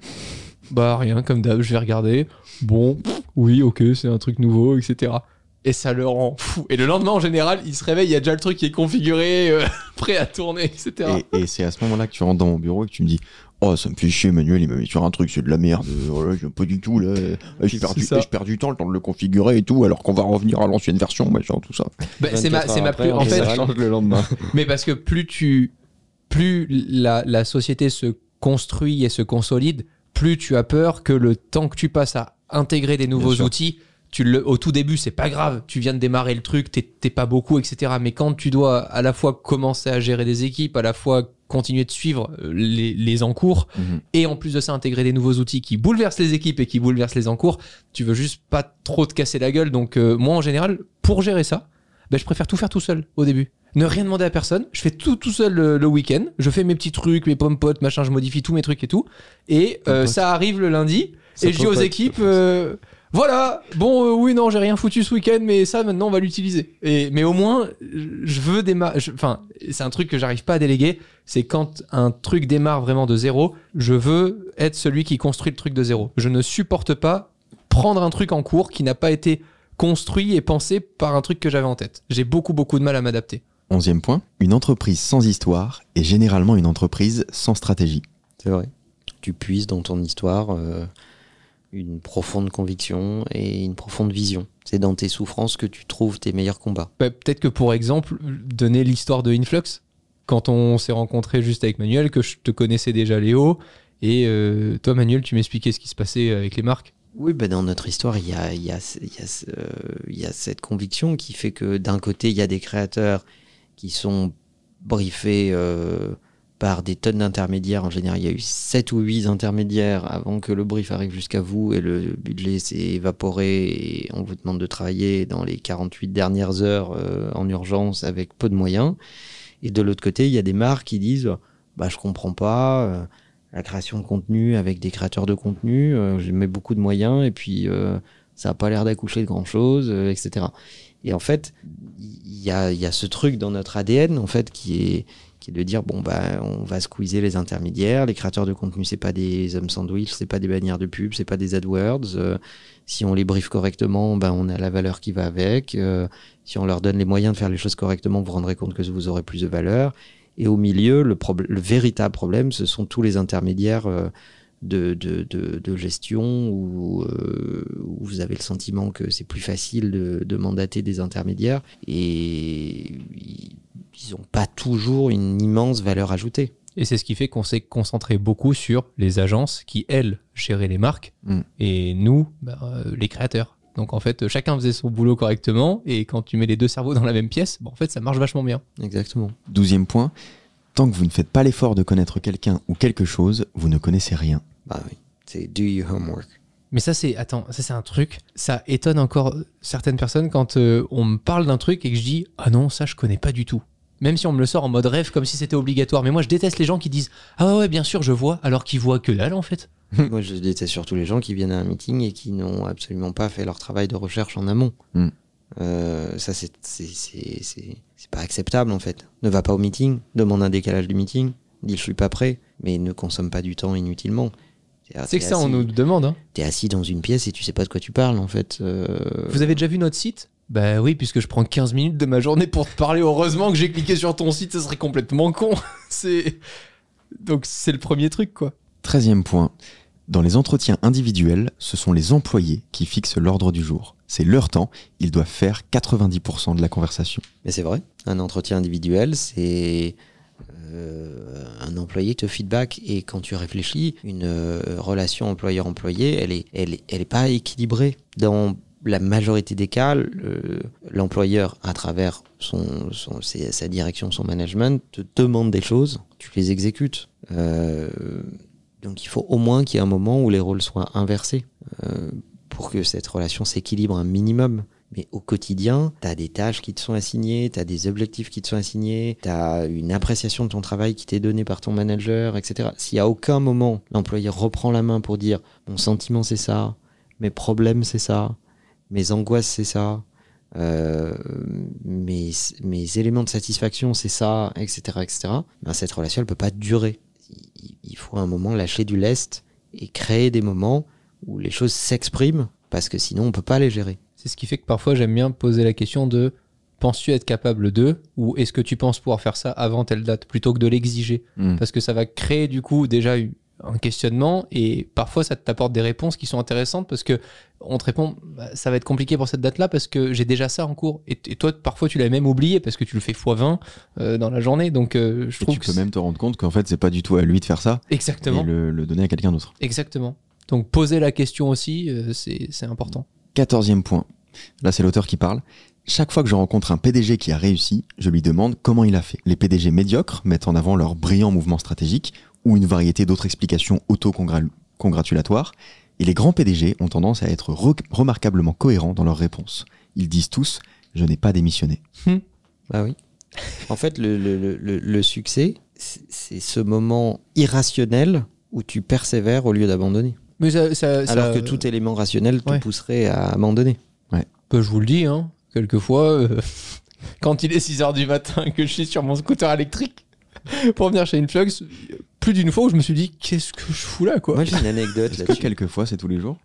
Bah, rien, comme d'hab, je vais regarder. Bon, pff, oui, ok, c'est un truc nouveau, etc. Et ça le rend fou. Et le lendemain, en général, il se réveille, il y a déjà le truc qui est configuré, euh, [LAUGHS] prêt à tourner, etc. Et, et c'est à ce moment-là que tu rentres dans mon bureau et que tu me dis Oh, ça me fait chier, Manuel, il m'a mis sur un truc, c'est de la merde. Voilà, j'aime pas du tout, là. Je perds, du, je perds du temps, le temps de le configurer et tout, alors qu'on va revenir à l'ancienne version, machin, tout ça. Bah, c'est ma, 24 c'est ma plus. En fait, change le lendemain. [LAUGHS] Mais parce que plus tu, plus la, la société se construit et se consolide, plus tu as peur que le temps que tu passes à intégrer des nouveaux outils, tu le, au tout début, c'est pas grave. Tu viens de démarrer le truc, t'es t'es pas beaucoup, etc. Mais quand tu dois à la fois commencer à gérer des équipes, à la fois continuer de suivre euh, les, les encours, Mhm. et en plus de ça intégrer des nouveaux outils qui bouleversent les équipes et qui bouleversent les encours, tu veux juste pas trop te casser la gueule. Donc euh, moi en général, pour gérer ça, ben, je préfère tout faire tout seul au début. Ne rien demander à personne. Je fais tout tout seul le, le week-end. Je fais mes petits trucs, mes pommes potes, machin. Je modifie tous mes trucs et tout. Et euh, ça arrive le lundi. Ça et je dis aux équipes, euh, voilà, bon, euh, oui, non, j'ai rien foutu ce week-end, mais ça, maintenant, on va l'utiliser. Et mais au moins, je veux démarrer. Enfin, c'est un truc que j'arrive pas à déléguer. C'est quand un truc démarre vraiment de zéro, je veux être celui qui construit le truc de zéro. Je ne supporte pas prendre un truc en cours qui n'a pas été construit et pensé par un truc que j'avais en tête. J'ai beaucoup, beaucoup de mal à m'adapter. Onzième point, une entreprise sans histoire est généralement une entreprise sans stratégie. C'est vrai. Tu puises dans ton histoire euh, une profonde conviction et une profonde vision. C'est dans tes souffrances que tu trouves tes meilleurs combats. Bah, Peut-être que pour exemple, donner l'histoire de Influx, quand on s'est rencontré juste avec Manuel, que je te connaissais déjà Léo, et euh, toi Manuel, tu m'expliquais ce qui se passait avec les marques. Oui, bah dans notre histoire, il y a, il y, a, il y, a, euh, il y a cette conviction qui fait que d'un côté, il y a des créateurs qui sont briefés euh, par des tonnes d'intermédiaires. En général, il y a eu 7 ou 8 intermédiaires avant que le brief arrive jusqu'à vous et le budget s'est évaporé et on vous demande de travailler dans les 48 dernières heures euh, en urgence avec peu de moyens. Et de l'autre côté, il y a des marques qui disent bah, Je comprends pas. euh, la création de contenu avec des créateurs de contenu, je mets beaucoup de moyens et puis ça n'a pas l'air d'accoucher de grand chose, etc. Et en fait, il y a, ce truc dans notre ADN en fait qui est de dire bon bah on va squeezer les intermédiaires, les créateurs de contenu c'est pas des hommes sandwich, c'est pas des bannières de pub, c'est pas des AdWords. euh, si on les briefe correctement, ben on a la valeur qui va avec. euh, si on leur donne les moyens de faire les choses correctement, vous vous rendrez compte que vous aurez plus de valeur. Et au milieu, le véritable problème, ce sont tous les intermédiaires euh, de, de, de, de gestion où, euh, où vous avez le sentiment que c'est plus facile de, de mandater des intermédiaires et ils n'ont pas toujours une immense valeur ajoutée. Et c'est ce qui fait qu'on s'est concentré beaucoup sur les agences qui, elles, géraient les marques, Mm. et nous, bah, euh, les créateurs. Donc en fait, chacun faisait son boulot correctement, et quand tu mets les deux cerveaux dans la même pièce, bah, en fait, ça marche vachement bien. Exactement. Douzième point, tant que vous ne faites pas l'effort de connaître quelqu'un ou quelque chose, vous ne connaissez rien. Bah oui, c'est do your homework. Mais ça, c'est. Attends, ça, c'est un truc. Ça étonne encore certaines personnes quand euh, on me parle d'un truc et que je dis Ah non, ça, je connais pas du tout. Même si on me le sort en mode rêve, comme si c'était obligatoire. Mais moi, je déteste les gens qui disent Ah ouais, ouais, bien sûr, je vois, alors qu'ils voient que dalle, en fait. [LAUGHS] Moi, je déteste surtout les gens qui viennent à un meeting et qui n'ont absolument pas fait leur travail de recherche en amont. Mm. Euh, ça, c'est pas acceptable, en fait. Ne va pas au meeting, demande un décalage du meeting, dis je suis pas prêt, mais ne consomme pas du temps inutilement. C'est que ça, on nous demande. hein. T'es assis dans une pièce et tu sais pas de quoi tu parles, en fait. Euh, Vous avez déjà vu notre site? Bah oui, puisque je prends 15 minutes de ma journée pour te parler. Heureusement que j'ai cliqué sur ton site, ça serait complètement con. [LAUGHS] c'est. Donc, c'est le premier truc, quoi. Treizième point. Dans les entretiens individuels, ce sont les employés qui fixent l'ordre du jour. C'est leur temps, ils doivent faire 90% de la conversation. Mais c'est vrai, un entretien individuel, c'est euh, un employé te feedback et quand tu réfléchis, une euh, relation employeur-employé, elle est, elle, est- elle est pas équilibrée. Dans la majorité des cas, le- l'employeur, à travers son, son- sa direction, son management, te demande des choses, tu les exécutes. Euh, donc il faut au moins qu'il y ait un moment où les rôles soient inversés euh, pour que cette relation s'équilibre un minimum. Mais au quotidien, tu as des tâches qui te sont assignées, tu as des objectifs qui te sont assignés, tu as une appréciation de ton travail qui t'est donnée par ton manager, etc. S'il à aucun moment l'employé reprend la main pour dire mon sentiment c'est ça, mes problèmes c'est ça, mes angoisses c'est ça, euh, mes, mes éléments de satisfaction c'est ça, etc., etc., ben cette relation elle peut pas durer. Faut à un moment lâcher du lest et créer des moments où les choses s'expriment parce que sinon on peut pas les gérer. C'est ce qui fait que parfois j'aime bien poser la question de penses-tu être capable de ou est-ce que tu penses pouvoir faire ça avant telle date plutôt que de l'exiger? Hmm. parce que ça va créer du coup déjà eu- un questionnement et parfois ça t'apporte des réponses qui sont intéressantes parce que on te répond bah, ça va être compliqué pour cette date là parce que j'ai déjà ça en cours et, et toi parfois tu l'as même oublié parce que tu le fais x20 euh, dans la journée donc euh, je Et trouve tu que peux même te rendre compte qu'en fait, c'est pas du tout à lui de faire ça exactement et le, le donner à quelqu'un d'autre. exactement donc poser la question aussi euh, c'est important Quatorzième point. Là, c'est l'auteur qui parle. Chaque fois que je rencontre un PDG qui a réussi, je lui demande comment il a fait. Les PDG médiocres mettent en avant leur brillant mouvement stratégique ou une variété d'autres explications auto-congratulatoires. Et les grands PDG ont tendance à être re- remarquablement cohérents dans leurs réponses. Ils disent tous Je n'ai pas démissionné. Bah oui. En fait, le, le- le- le- le succès, c'est ce moment irrationnel où tu persévères au lieu d'abandonner. mais ça, ça- ça- Alors que tout élément rationnel te ouais. pousserait à abandonner. Bah, je vous le dis, hein, quelquefois, euh, [LAUGHS] quand il est 6h du matin que je suis sur mon scooter électrique pour venir chez Influx, plus d'une fois où je me suis dit, qu'est-ce que je fous là, quoi Moi, j'ai une anecdote [LAUGHS] Est-ce que là-dessus. quelquefois, c'est tous les jours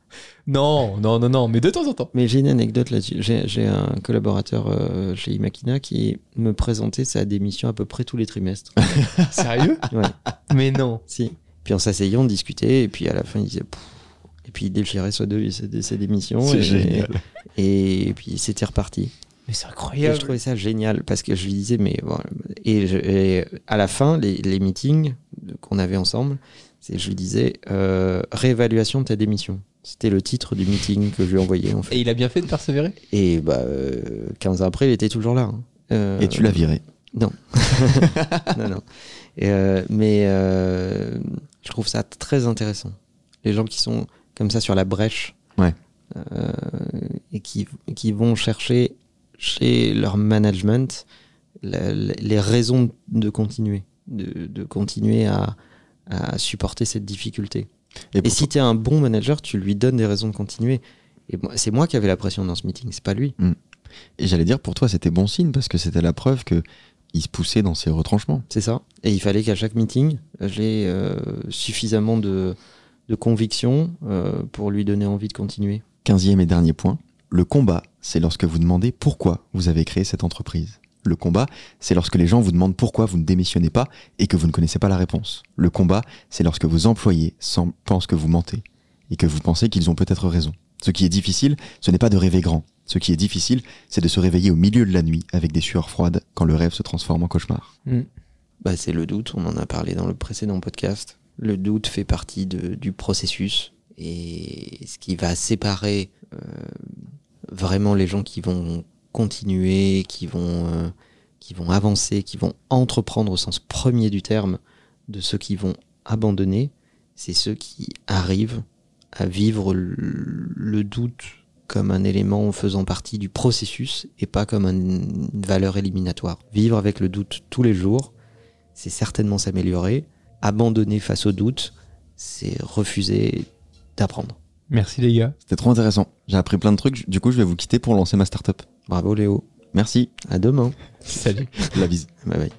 Non, non, non, non, mais de temps en temps. Mais j'ai une anecdote là-dessus. J'ai j'ai un collaborateur euh, chez Imakina qui me présentait sa démission à peu près tous les trimestres. [LAUGHS] Sérieux? Ouais, Mais non. si. Puis en s'asseyant, on discutait, et puis à la fin, il disait. Et puis il déchirait sa, dé- sa, dé- sa démission. C'est et, génial. Et, puis c'était reparti. Mais c'est Et incroyable. je trouvais ça génial parce que je lui disais, mais bon, et, je- et à la fin, les, les meetings qu'on avait ensemble, c'est je lui disais euh, réévaluation de ta démission. C'était le titre du meeting que je lui envoyais en fait. Et il a bien fait de persévérer? Et bah, euh, 15 ans après, il était toujours là. hein. Euh, Et tu l'as viré. [LAUGHS] non, non. Et, euh, mais euh, je trouve ça très intéressant. Les gens qui sont comme ça sur la brèche Ouais. euh, et qui, qui vont chercher chez leur management la- la- les raisons de continuer, de, de continuer à, à supporter cette difficulté. Et, si tu es un bon manager, tu lui donnes des raisons de continuer. Et c'est moi qui avais la pression dans ce meeting, c'est pas lui. Et j'allais dire, pour toi, c'était bon signe parce que c'était la preuve que il se poussait dans ses retranchements. C'est ça. Et il fallait qu'à chaque meeting, j'ai euh, suffisamment de, de conviction euh, pour lui donner envie de continuer. Quinzième et dernier point. Le combat, c'est lorsque vous demandez pourquoi vous avez créé cette entreprise. Le combat, c'est lorsque les gens vous demandent pourquoi vous ne démissionnez pas et que vous ne connaissez pas la réponse. Le combat, c'est lorsque vos employés pensent que vous mentez et que vous pensez qu'ils ont peut-être raison. Ce qui est difficile, ce n'est pas de rêver grand. Ce qui est difficile, c'est de se réveiller au milieu de la nuit avec des sueurs froides quand le rêve se transforme en cauchemar. Bah, c'est le doute, on en a parlé dans le précédent podcast. Le doute fait partie de- du processus et ce qui va séparer euh, vraiment les gens qui vont continuer, qui vont, euh, qui vont avancer, qui vont entreprendre au sens premier du terme, de ceux qui vont abandonner, c'est ceux qui arrivent à vivre le, doute comme un élément faisant partie du processus et pas comme un- une valeur éliminatoire. Vivre avec le doute tous les jours, c'est certainement s'améliorer. Abandonner face au doute, c'est refuser d'apprendre. Merci les gars. C'était trop intéressant. J'ai appris plein de trucs. Du coup, je vais vous quitter pour lancer ma startup. Bravo Léo. Merci. À demain. Salut. [LAUGHS] La bise. Bye bye.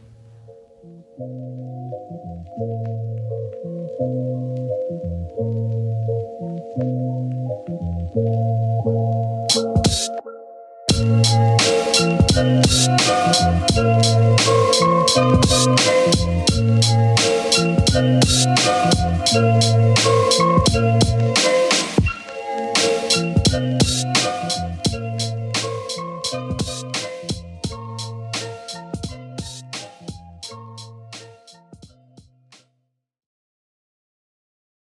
Thank